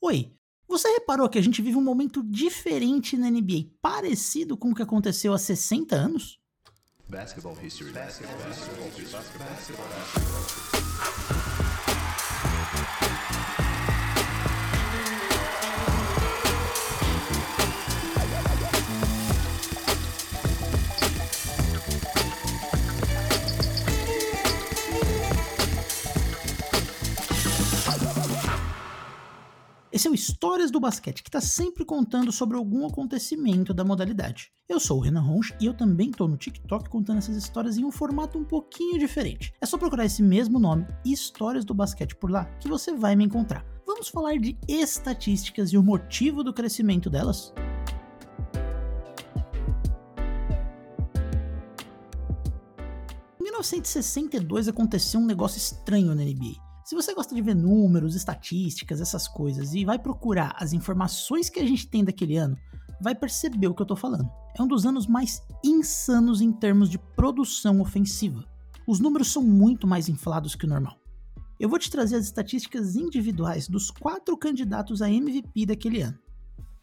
Oi, você reparou que a gente vive um momento diferente na NBA, parecido com o que aconteceu há 60 anos? Basketball history. Basketball history. Basketball history. Histórias do Basquete, que está sempre contando sobre algum acontecimento da modalidade. Eu sou o Renan Ronch e eu também estou no TikTok contando essas histórias em um formato um pouquinho diferente. É só procurar esse mesmo nome, Histórias do Basquete, por lá, que você vai me encontrar. Vamos falar de estatísticas e o motivo do crescimento delas? Em 1962 aconteceu um negócio estranho na NBA. Se você gosta de ver números, estatísticas, essas coisas e vai procurar as informações que a gente tem daquele ano, vai perceber o que eu tô falando. É um dos anos mais insanos em termos de produção ofensiva. Os números são muito mais inflados que o normal. Eu vou te trazer as estatísticas individuais dos quatro candidatos a MVP daquele ano.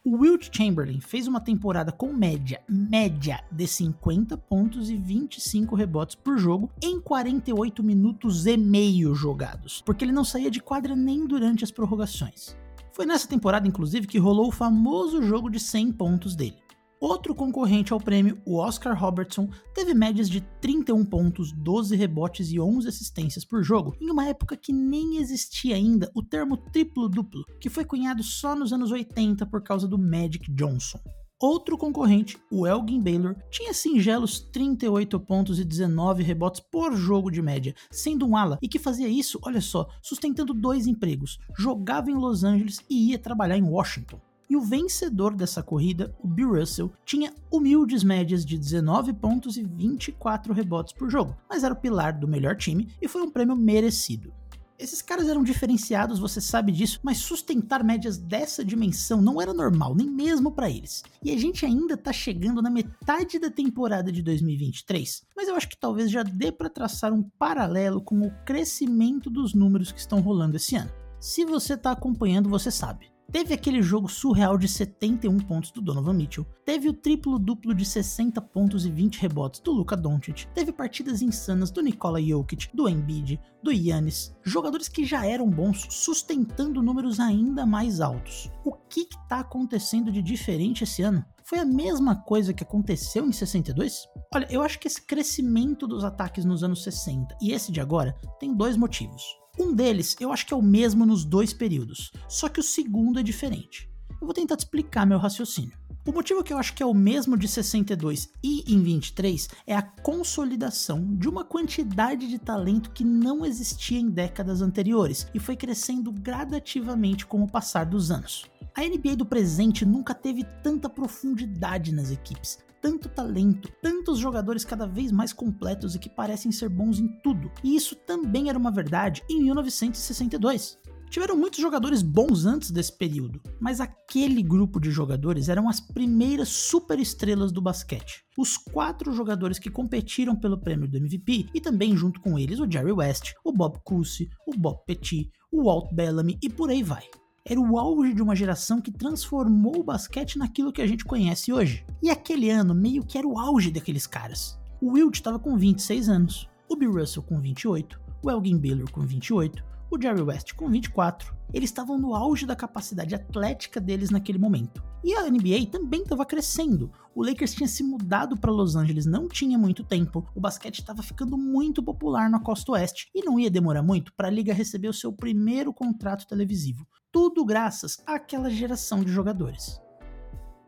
O Wilt Chamberlain fez uma temporada com média, média de 50 pontos e 25 rebotes por jogo em 48 minutos e meio jogados, porque ele não saía de quadra nem durante as prorrogações. Foi nessa temporada, inclusive, que rolou o famoso jogo de 100 pontos dele. Outro concorrente ao prêmio, o Oscar Robertson, teve médias de 31 pontos, 12 rebotes e 11 assistências por jogo, em uma época que nem existia ainda o termo triplo-duplo, que foi cunhado só nos anos 80 por causa do Magic Johnson. Outro concorrente, o Elgin Baylor, tinha singelos 38 pontos e 19 rebotes por jogo de média, sendo um ala e que fazia isso, olha só, sustentando dois empregos, jogava em Los Angeles e ia trabalhar em Washington. E o vencedor dessa corrida, o Bill Russell, tinha humildes médias de 19 pontos e 24 rebotes por jogo, mas era o pilar do melhor time e foi um prêmio merecido. Esses caras eram diferenciados, você sabe disso, mas sustentar médias dessa dimensão não era normal, nem mesmo para eles. E a gente ainda tá chegando na metade da temporada de 2023, mas eu acho que talvez já dê para traçar um paralelo com o crescimento dos números que estão rolando esse ano. Se você tá acompanhando, você sabe. Teve aquele jogo surreal de 71 pontos do Donovan Mitchell, teve o triplo-duplo de 60 pontos e 20 rebotes do Luka Doncic, teve partidas insanas do Nikola Jokic, do Embiid, do Yannis, jogadores que já eram bons sustentando números ainda mais altos. O que está acontecendo de diferente esse ano? Foi a mesma coisa que aconteceu em 62? Olha, eu acho que esse crescimento dos ataques nos anos 60 e esse de agora tem dois motivos. Um deles eu acho que é o mesmo nos dois períodos, só que o segundo é diferente. Eu vou tentar te explicar meu raciocínio. O motivo que eu acho que é o mesmo de 62 e em 23 é a consolidação de uma quantidade de talento que não existia em décadas anteriores e foi crescendo gradativamente com o passar dos anos. A NBA do presente nunca teve tanta profundidade nas equipes, tanto talento, tantos jogadores cada vez mais completos e que parecem ser bons em tudo. E isso também era uma verdade em 1962. Tiveram muitos jogadores bons antes desse período, mas aquele grupo de jogadores eram as primeiras superestrelas do basquete. Os quatro jogadores que competiram pelo prêmio do MVP e também junto com eles o Jerry West, o Bob Cousy, o Bob Petit, o Walt Bellamy e por aí vai era o auge de uma geração que transformou o basquete naquilo que a gente conhece hoje. E aquele ano meio que era o auge daqueles caras. O Wilt estava com 26 anos, o Bill Russell com 28, o Elgin Baylor com 28, o Jerry West com 24. Eles estavam no auge da capacidade atlética deles naquele momento. E a NBA também estava crescendo. O Lakers tinha se mudado para Los Angeles não tinha muito tempo. O basquete estava ficando muito popular na costa oeste e não ia demorar muito para a liga receber o seu primeiro contrato televisivo. Tudo graças àquela geração de jogadores.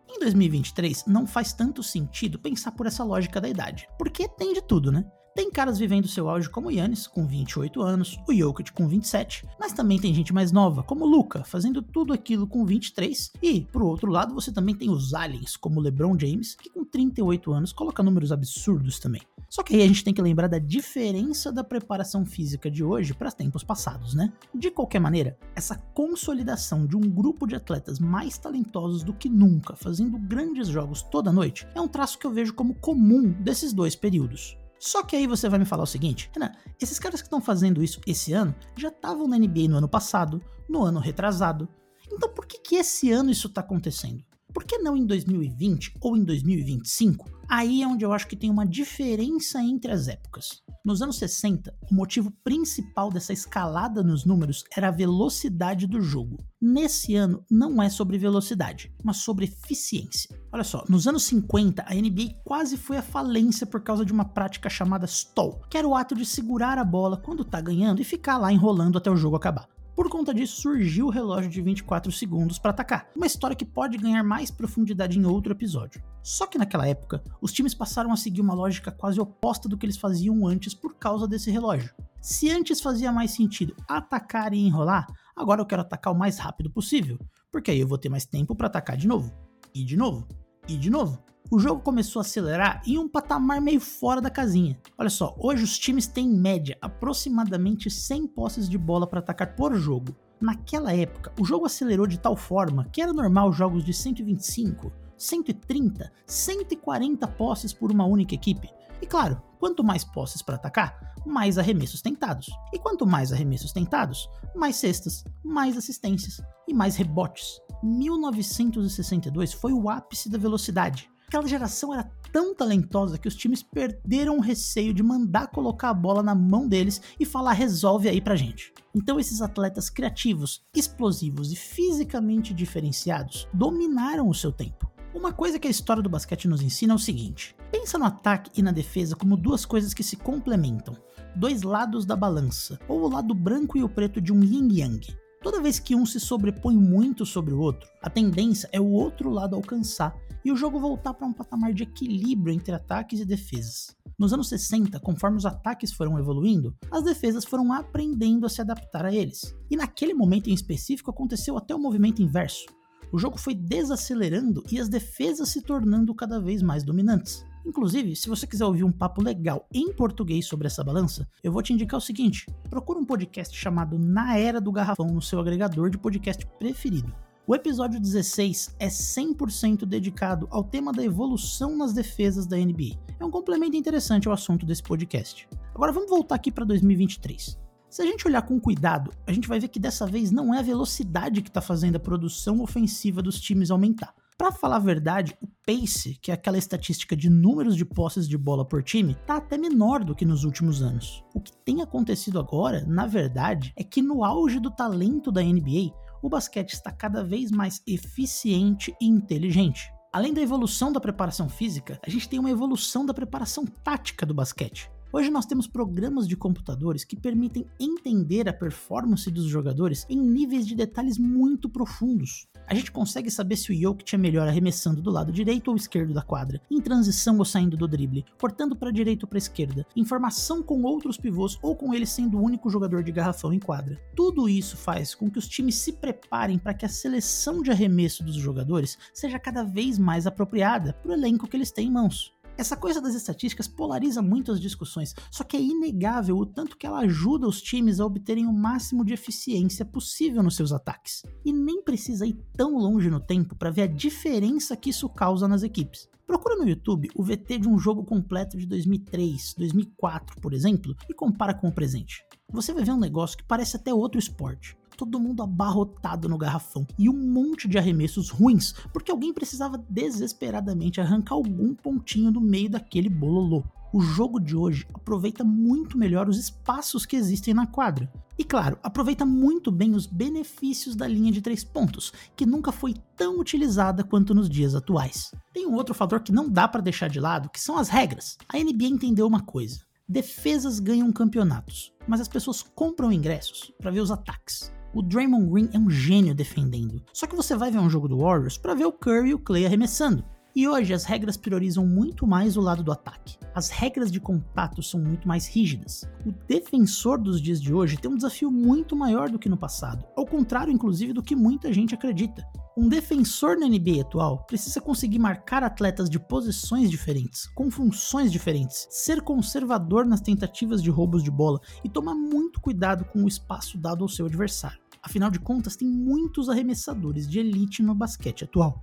Em 2023, não faz tanto sentido pensar por essa lógica da idade, porque tem de tudo, né? Tem caras vivendo seu auge como Yannis, com 28 anos, o Jokic com 27, mas também tem gente mais nova, como o Luca, fazendo tudo aquilo com 23, e, pro outro lado, você também tem os aliens, como LeBron James, que com 38 anos coloca números absurdos também. Só que aí a gente tem que lembrar da diferença da preparação física de hoje para tempos passados, né? De qualquer maneira, essa consolidação de um grupo de atletas mais talentosos do que nunca, fazendo grandes jogos toda noite, é um traço que eu vejo como comum desses dois períodos. Só que aí você vai me falar o seguinte, Renan, esses caras que estão fazendo isso esse ano já estavam na NBA no ano passado, no ano retrasado, Então por que, que esse ano isso está acontecendo? Por que não em 2020 ou em 2025? Aí é onde eu acho que tem uma diferença entre as épocas. Nos anos 60, o motivo principal dessa escalada nos números era a velocidade do jogo. Nesse ano, não é sobre velocidade, mas sobre eficiência. Olha só, nos anos 50, a NBA quase foi à falência por causa de uma prática chamada stall, que era o ato de segurar a bola quando tá ganhando e ficar lá enrolando até o jogo acabar. Por conta disso, surgiu o relógio de 24 segundos para atacar, uma história que pode ganhar mais profundidade em outro episódio. Só que naquela época, os times passaram a seguir uma lógica quase oposta do que eles faziam antes por causa desse relógio. Se antes fazia mais sentido atacar e enrolar, agora eu quero atacar o mais rápido possível, porque aí eu vou ter mais tempo para atacar de novo, e de novo, e de novo o jogo começou a acelerar em um patamar meio fora da casinha. Olha só, hoje os times têm em média aproximadamente 100 posses de bola para atacar por jogo. Naquela época, o jogo acelerou de tal forma que era normal jogos de 125, 130, 140 posses por uma única equipe. E claro, quanto mais posses para atacar, mais arremessos tentados. E quanto mais arremessos tentados, mais cestas, mais assistências e mais rebotes. 1962 foi o ápice da velocidade. Aquela geração era tão talentosa que os times perderam o receio de mandar colocar a bola na mão deles e falar resolve aí pra gente. Então esses atletas criativos, explosivos e fisicamente diferenciados dominaram o seu tempo. Uma coisa que a história do basquete nos ensina é o seguinte: pensa no ataque e na defesa como duas coisas que se complementam, dois lados da balança, ou o lado branco e o preto de um yin yang. Toda vez que um se sobrepõe muito sobre o outro, a tendência é o outro lado alcançar e o jogo voltar para um patamar de equilíbrio entre ataques e defesas. Nos anos 60, conforme os ataques foram evoluindo, as defesas foram aprendendo a se adaptar a eles. E naquele momento em específico aconteceu até o movimento inverso. O jogo foi desacelerando e as defesas se tornando cada vez mais dominantes. Inclusive, se você quiser ouvir um papo legal em português sobre essa balança, eu vou te indicar o seguinte: procura um podcast chamado Na Era do Garrafão no seu agregador de podcast preferido. O episódio 16 é 100% dedicado ao tema da evolução nas defesas da NBA. É um complemento interessante ao assunto desse podcast. Agora vamos voltar aqui para 2023. Se a gente olhar com cuidado, a gente vai ver que dessa vez não é a velocidade que está fazendo a produção ofensiva dos times aumentar. Para falar a verdade, o pace, que é aquela estatística de números de posses de bola por time, tá até menor do que nos últimos anos. O que tem acontecido agora, na verdade, é que no auge do talento da NBA, o basquete está cada vez mais eficiente e inteligente. Além da evolução da preparação física, a gente tem uma evolução da preparação tática do basquete. Hoje nós temos programas de computadores que permitem entender a performance dos jogadores em níveis de detalhes muito profundos. A gente consegue saber se o Jokic é melhor arremessando do lado direito ou esquerdo da quadra, em transição ou saindo do drible, cortando para direita ou para esquerda, em formação com outros pivôs ou com ele sendo o único jogador de garrafão em quadra. Tudo isso faz com que os times se preparem para que a seleção de arremesso dos jogadores seja cada vez mais apropriada para o elenco que eles têm em mãos. Essa coisa das estatísticas polariza muito as discussões, só que é inegável o tanto que ela ajuda os times a obterem o máximo de eficiência possível nos seus ataques. E nem precisa ir tão longe no tempo para ver a diferença que isso causa nas equipes. Procura no YouTube o VT de um jogo completo de 2003, 2004, por exemplo, e compara com o presente. Você vai ver um negócio que parece até outro esporte todo mundo abarrotado no garrafão e um monte de arremessos ruins, porque alguém precisava desesperadamente arrancar algum pontinho do meio daquele bololô. O jogo de hoje aproveita muito melhor os espaços que existem na quadra. E claro, aproveita muito bem os benefícios da linha de três pontos, que nunca foi tão utilizada quanto nos dias atuais. Tem um outro fator que não dá para deixar de lado, que são as regras. A NBA entendeu uma coisa: defesas ganham campeonatos, mas as pessoas compram ingressos para ver os ataques. O Draymond Green é um gênio defendendo. Só que você vai ver um jogo do Warriors para ver o Curry e o Clay arremessando. E hoje as regras priorizam muito mais o lado do ataque. As regras de contato são muito mais rígidas. O defensor dos dias de hoje tem um desafio muito maior do que no passado, ao contrário, inclusive, do que muita gente acredita. Um defensor na NBA atual precisa conseguir marcar atletas de posições diferentes, com funções diferentes, ser conservador nas tentativas de roubos de bola e tomar muito cuidado com o espaço dado ao seu adversário. Afinal de contas, tem muitos arremessadores de elite no basquete atual.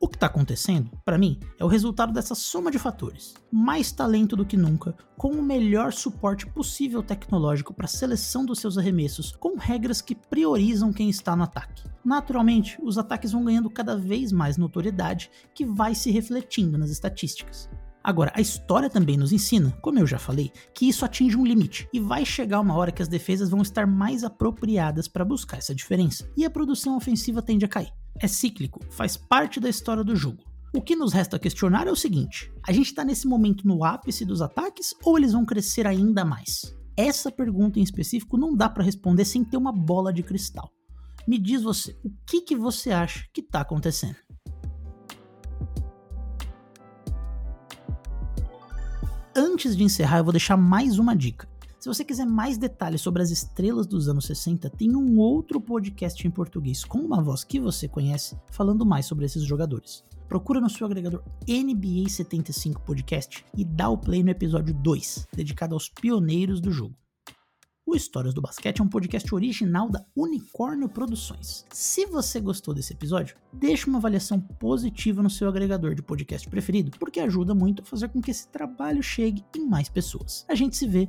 O que está acontecendo, para mim, é o resultado dessa soma de fatores. Mais talento do que nunca, com o melhor suporte possível tecnológico para a seleção dos seus arremessos, com regras que priorizam quem está no ataque. Naturalmente, os ataques vão ganhando cada vez mais notoriedade, que vai se refletindo nas estatísticas. Agora, a história também nos ensina, como eu já falei, que isso atinge um limite e vai chegar uma hora que as defesas vão estar mais apropriadas para buscar essa diferença e a produção ofensiva tende a cair é cíclico, faz parte da história do jogo. O que nos resta questionar é o seguinte: a gente está nesse momento no ápice dos ataques ou eles vão crescer ainda mais? Essa pergunta em específico não dá para responder sem ter uma bola de cristal. Me diz você, o que, que você acha que está acontecendo? Antes de encerrar, eu vou deixar mais uma dica. Se você quiser mais detalhes sobre as estrelas dos anos 60, tem um outro podcast em português com uma voz que você conhece falando mais sobre esses jogadores. Procura no seu agregador NBA 75 Podcast e dá o play no episódio 2, dedicado aos pioneiros do jogo. O Histórias do Basquete é um podcast original da Unicórnio Produções. Se você gostou desse episódio, deixe uma avaliação positiva no seu agregador de podcast preferido, porque ajuda muito a fazer com que esse trabalho chegue em mais pessoas. A gente se vê